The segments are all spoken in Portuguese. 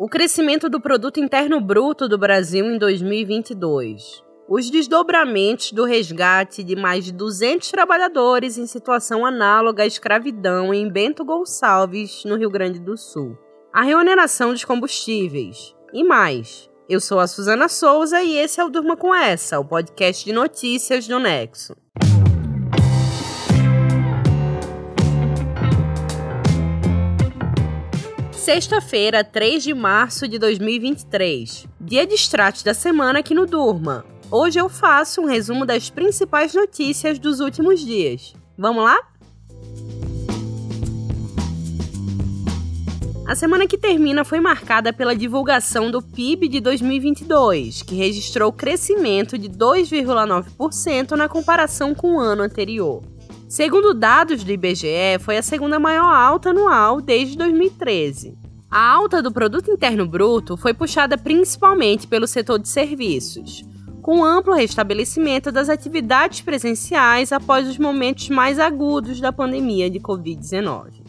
O crescimento do produto interno bruto do Brasil em 2022. Os desdobramentos do resgate de mais de 200 trabalhadores em situação análoga à escravidão em Bento Gonçalves, no Rio Grande do Sul. A reoneração dos combustíveis. E mais. Eu sou a Suzana Souza e esse é o Durma com Essa, o podcast de notícias do Nexo. Sexta-feira, 3 de março de 2023. Dia de extratos da semana aqui no Durma. Hoje eu faço um resumo das principais notícias dos últimos dias. Vamos lá? A semana que termina foi marcada pela divulgação do PIB de 2022, que registrou crescimento de 2,9% na comparação com o ano anterior. Segundo dados do IBGE, foi a segunda maior alta anual desde 2013. A alta do produto interno bruto foi puxada principalmente pelo setor de serviços, com amplo restabelecimento das atividades presenciais após os momentos mais agudos da pandemia de COVID-19.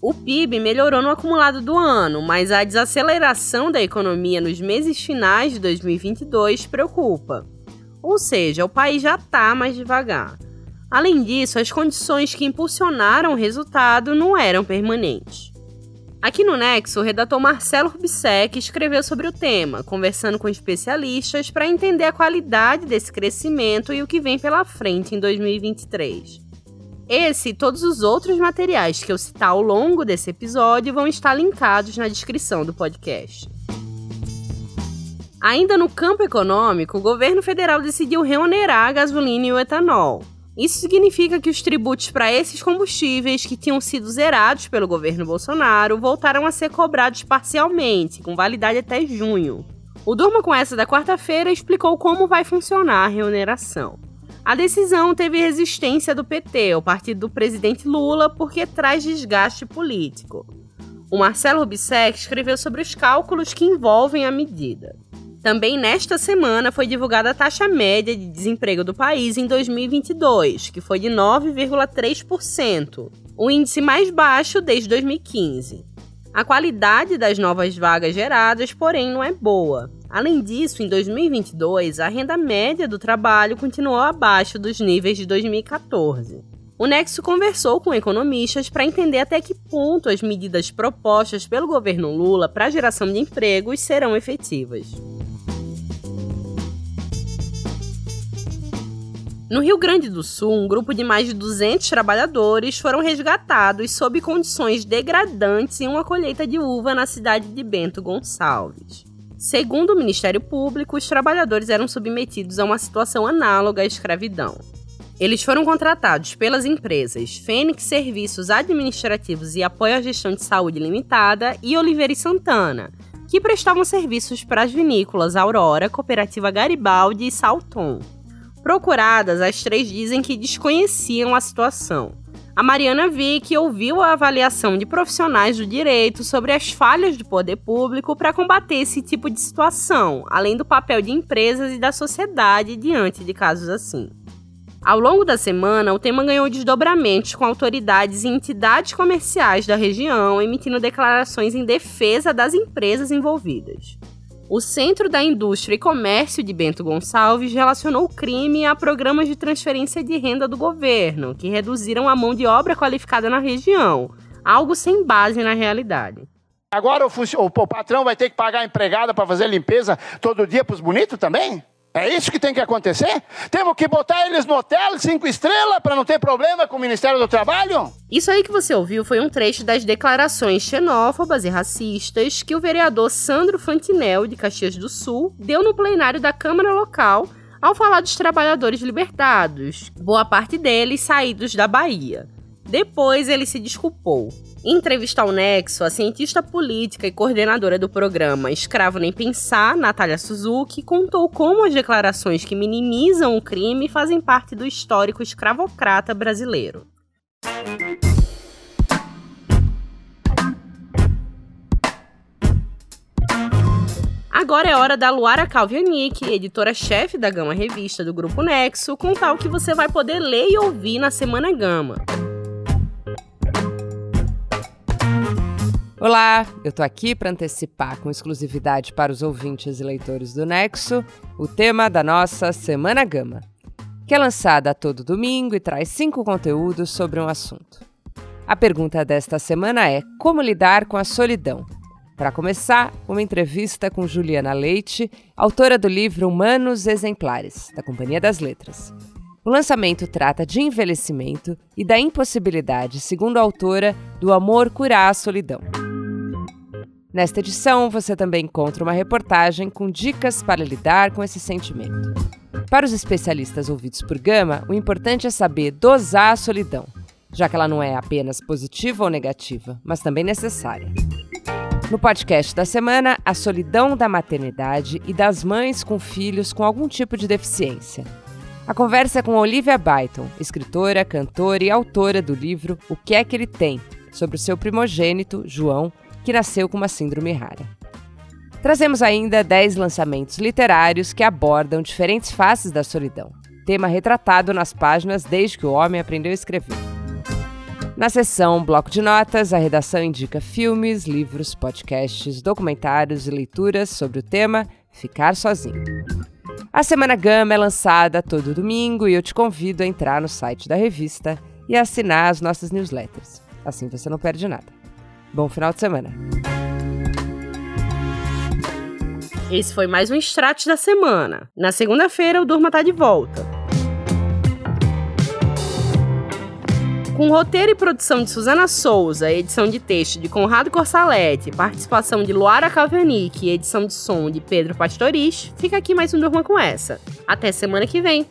O PIB melhorou no acumulado do ano, mas a desaceleração da economia nos meses finais de 2022 preocupa. Ou seja, o país já está mais devagar. Além disso, as condições que impulsionaram o resultado não eram permanentes. Aqui no Nexo, o redator Marcelo Rubsec escreveu sobre o tema, conversando com especialistas para entender a qualidade desse crescimento e o que vem pela frente em 2023. Esse e todos os outros materiais que eu citar ao longo desse episódio vão estar linkados na descrição do podcast. Ainda no campo econômico, o governo federal decidiu reonerar a gasolina e o etanol. Isso significa que os tributos para esses combustíveis que tinham sido zerados pelo governo Bolsonaro voltaram a ser cobrados parcialmente, com validade até junho. O Durma com essa da quarta-feira explicou como vai funcionar a reoneração. A decisão teve resistência do PT, o partido do presidente Lula, porque traz desgaste político. O Marcelo Rubissec escreveu sobre os cálculos que envolvem a medida. Também nesta semana foi divulgada a taxa média de desemprego do país em 2022, que foi de 9,3%, o índice mais baixo desde 2015. A qualidade das novas vagas geradas, porém, não é boa. Além disso, em 2022, a renda média do trabalho continuou abaixo dos níveis de 2014. O Nexo conversou com economistas para entender até que ponto as medidas propostas pelo governo Lula para a geração de empregos serão efetivas. No Rio Grande do Sul, um grupo de mais de 200 trabalhadores foram resgatados sob condições degradantes em uma colheita de uva na cidade de Bento Gonçalves. Segundo o Ministério Público, os trabalhadores eram submetidos a uma situação análoga à escravidão. Eles foram contratados pelas empresas Fênix Serviços Administrativos e Apoio à Gestão de Saúde Limitada e Oliveira e Santana, que prestavam serviços para as vinícolas Aurora, Cooperativa Garibaldi e Salton. Procuradas, as três dizem que desconheciam a situação. A Mariana Vick ouviu a avaliação de profissionais do direito sobre as falhas do poder público para combater esse tipo de situação, além do papel de empresas e da sociedade diante de casos assim. Ao longo da semana, o tema ganhou desdobramentos com autoridades e entidades comerciais da região emitindo declarações em defesa das empresas envolvidas. O Centro da Indústria e Comércio de Bento Gonçalves relacionou o crime a programas de transferência de renda do governo, que reduziram a mão de obra qualificada na região, algo sem base na realidade. Agora o, o patrão vai ter que pagar a empregada para fazer limpeza todo dia para os bonitos também? É isso que tem que acontecer? Temos que botar eles no hotel cinco estrelas para não ter problema com o Ministério do Trabalho? Isso aí que você ouviu foi um trecho das declarações xenófobas e racistas que o vereador Sandro Fantinel, de Caxias do Sul, deu no plenário da Câmara Local ao falar dos trabalhadores libertados, boa parte deles saídos da Bahia. Depois ele se desculpou. Em entrevista ao Nexo, a cientista política e coordenadora do programa Escravo Nem Pensar, Natália Suzuki, contou como as declarações que minimizam o crime fazem parte do histórico escravocrata brasileiro. Agora é hora da Luara Calvianic, editora-chefe da Gama Revista do Grupo Nexo, contar o que você vai poder ler e ouvir na Semana Gama. Olá, eu tô aqui para antecipar com exclusividade para os ouvintes e leitores do Nexo o tema da nossa Semana Gama, que é lançada todo domingo e traz cinco conteúdos sobre um assunto. A pergunta desta semana é: como lidar com a solidão? Para começar, uma entrevista com Juliana Leite, autora do livro Humanos Exemplares, da Companhia das Letras. O lançamento trata de envelhecimento e da impossibilidade, segundo a autora, do amor curar a solidão. Nesta edição, você também encontra uma reportagem com dicas para lidar com esse sentimento. Para os especialistas ouvidos por Gama, o importante é saber dosar a solidão, já que ela não é apenas positiva ou negativa, mas também necessária. No podcast da semana, a solidão da maternidade e das mães com filhos com algum tipo de deficiência. A conversa é com Olivia Byton, escritora, cantora e autora do livro O que é que ele tem, sobre o seu primogênito, João, que nasceu com uma síndrome rara. Trazemos ainda 10 lançamentos literários que abordam diferentes faces da solidão, tema retratado nas páginas desde que o homem aprendeu a escrever. Na seção Bloco de Notas, a redação indica filmes, livros, podcasts, documentários e leituras sobre o tema Ficar Sozinho. A Semana Gama é lançada todo domingo e eu te convido a entrar no site da revista e assinar as nossas newsletters. Assim você não perde nada. Bom final de semana. Esse foi mais um extrato da semana. Na segunda-feira, o Durma tá de volta. Com roteiro e produção de Suzana Souza, edição de texto de Conrado Corsalete, participação de Luara Calvenic e edição de som de Pedro Pastoriz, fica aqui mais um Durma com essa. Até semana que vem!